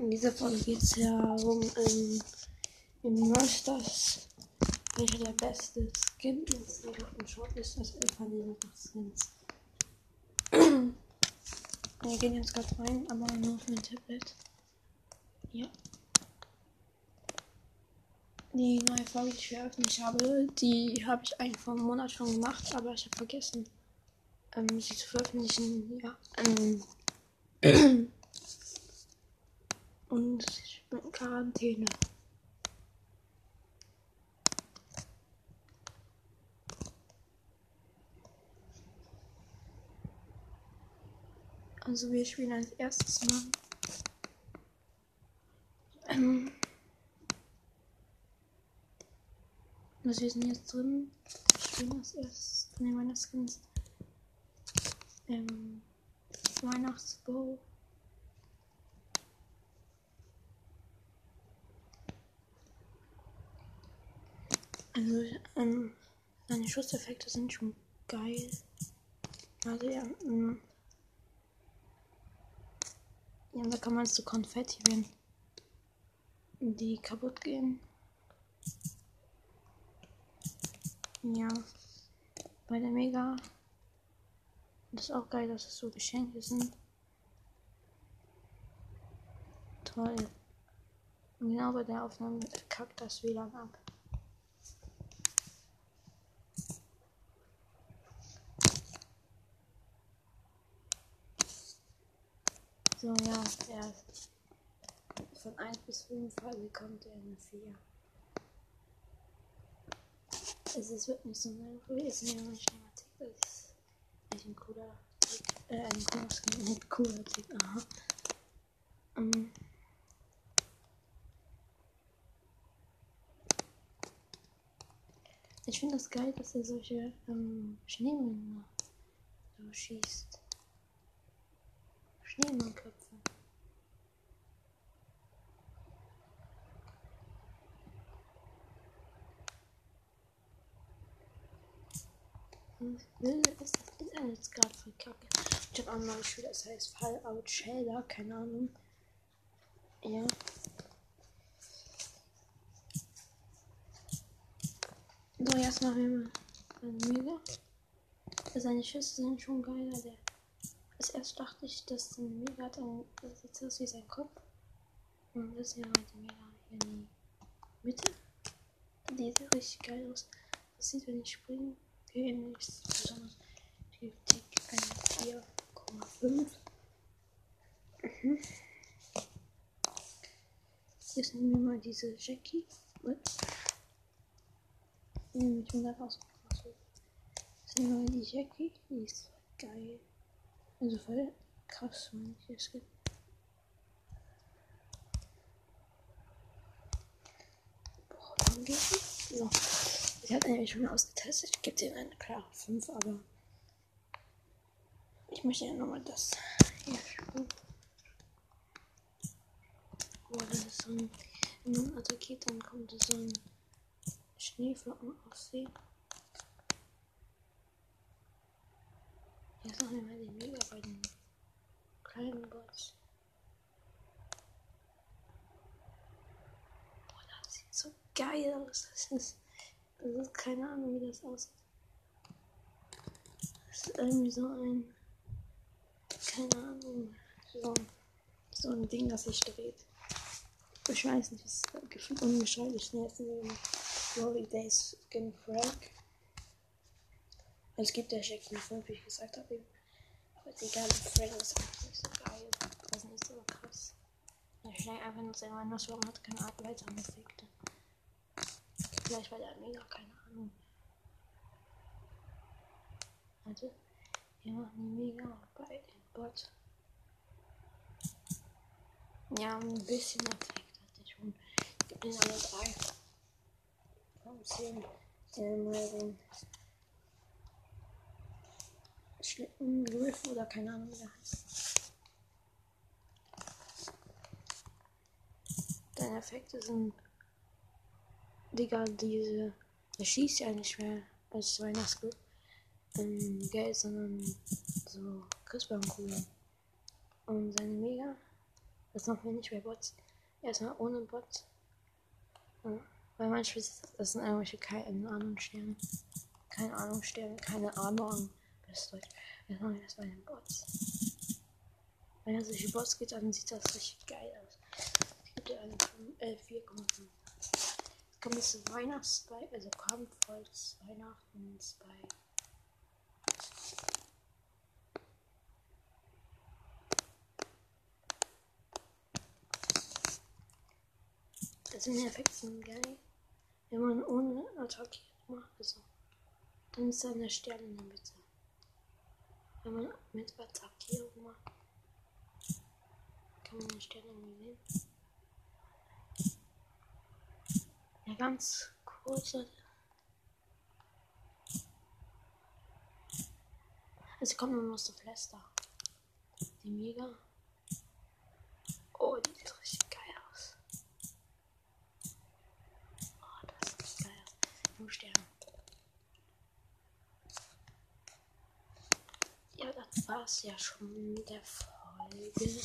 In dieser Folge geht es ja um ähm, im Monsters, welcher der beste Skin ist. Ich glaube, im Short ist das von den Skins. Wir gehen jetzt gerade rein, aber nur auf mein Tablet. Ja. Die neue Folge, die ich veröffentlicht habe, die habe ich eigentlich vor einem Monat schon gemacht, aber ich habe vergessen, ähm, sie zu veröffentlichen. Ja. Ähm, und ich bin in Quarantäne. Also wir spielen als erstes mal. Ähm, also wir sind jetzt drin. Wir spielen als erstes von den Weihnachtsskins. Ähm, Weihnachtsbow. Also, ähm, seine Schusseffekte sind schon geil. Also, ja, ähm, ja, da kann man so Konfetti, wenn die kaputt gehen. Ja, bei der Mega. Das ist auch geil, dass es so Geschenke sind. Toll. Genau bei der Aufnahme kackt das WLAN ab. So, ja, er ist von 1 bis 5 also kommt er eine 4. Es ist wirklich so eine Folge, ist mir nicht Tick, das ist echt ein cooler Tick, äh, ein cooler Skin, nicht cooler Tick, aha. Um, ich finde das geil, dass er solche ähm, Schneemänner so schießt. Schneemannköpfe. Wilde ist das Internet jetzt gerade voll kacke. Ich habe auch mal gespielt, das heißt Fallout Shelter, keine Ahnung. Ja. So, jetzt machen wir mal eine Mühle. Seine Schüsse sind schon geiler. Der als erst dachte ich, dass der Mega hat ein, das sieht aus wie sein Kopf. Und das ist ja halt Mega hier in die Mitte. Die sieht richtig geil aus. Das sieht, wenn ich springe, okay, nichts besonders. Gebe Tick eine 4,5. Mhm. Jetzt nehmen wir mal diese Jackie. Ups. Nehmen wir mit 100 aus. Jetzt nehmen wir mal die Jackie. Die ist geil. Also voll krass, ich es gibt. Boah? So. Ich habe eigentlich schon ausgetestet. Ich gebe dir eine klare 5, aber ich möchte ja nochmal das hier spielen. Boah, das so ein. Wenn man attackiert, dann kommt so ein Schneeflocken aussehen. Jetzt machen wir mal den Mega bei den kleinen Bots. Boah, das sieht so geil aus. Das ist, das ist keine Ahnung, wie das aussieht. Das ist irgendwie so ein, keine Ahnung, so, so ein Ding, das sich dreht. Ich weiß nicht, es ist gefühlt unbeschreiblich schnell. Glory Days Skin Frag. Es gibt ja Jackie 5, wie ich gesagt habe. Aber ist egal, Frank ist einfach nicht so geil. Das ist nicht so krass. Er schnell einfach nur sein Weihnachtsbaum hat keine Art weiter Effekte. Vielleicht bei der Mega, keine Ahnung. Also, wir machen die Mega bei dem Bot. Ja, ein bisschen Effekt hat er schon. Ich den alle drei. Von 10. Den mal den Schlittenwolf oder keine Ahnung, wie der heißt. Deine Effekte sind. Digga, diese. Der schießt ja nicht mehr als Weihnachtsglück. Ähm, Geld, sondern so Christbaumkugeln. Und seine Mega. Das machen wir nicht bei Bots. Erstmal ohne Bots. Ja. Weil manchmal das sind irgendwelche keine Ahnung Sterne. Keine Ahnung Sterne, keine Ahnung. Das Deutsch. Jetzt machen wir bei den Bots. Wenn er solche Bots geht, dann sieht das richtig geil aus. Es gibt ja eine äh, 4,5. Es kommt jetzt Weihnachts also Kampfholz, Weihnachten bei. Das sind Effekte geil. Wenn man ohne attackiert macht, also, dann ist da eine Sterne in der Mitte. Wenn man mit Attackierung macht, kann man eine Sterne irgendwie sehen. Ja, ganz kurz. Also kommt man aus der Fläster. Die mega. Oh, die sieht richtig geil aus. Oh, das sieht geil aus. Nur Sterne. Das war's ja schon mit der Folge.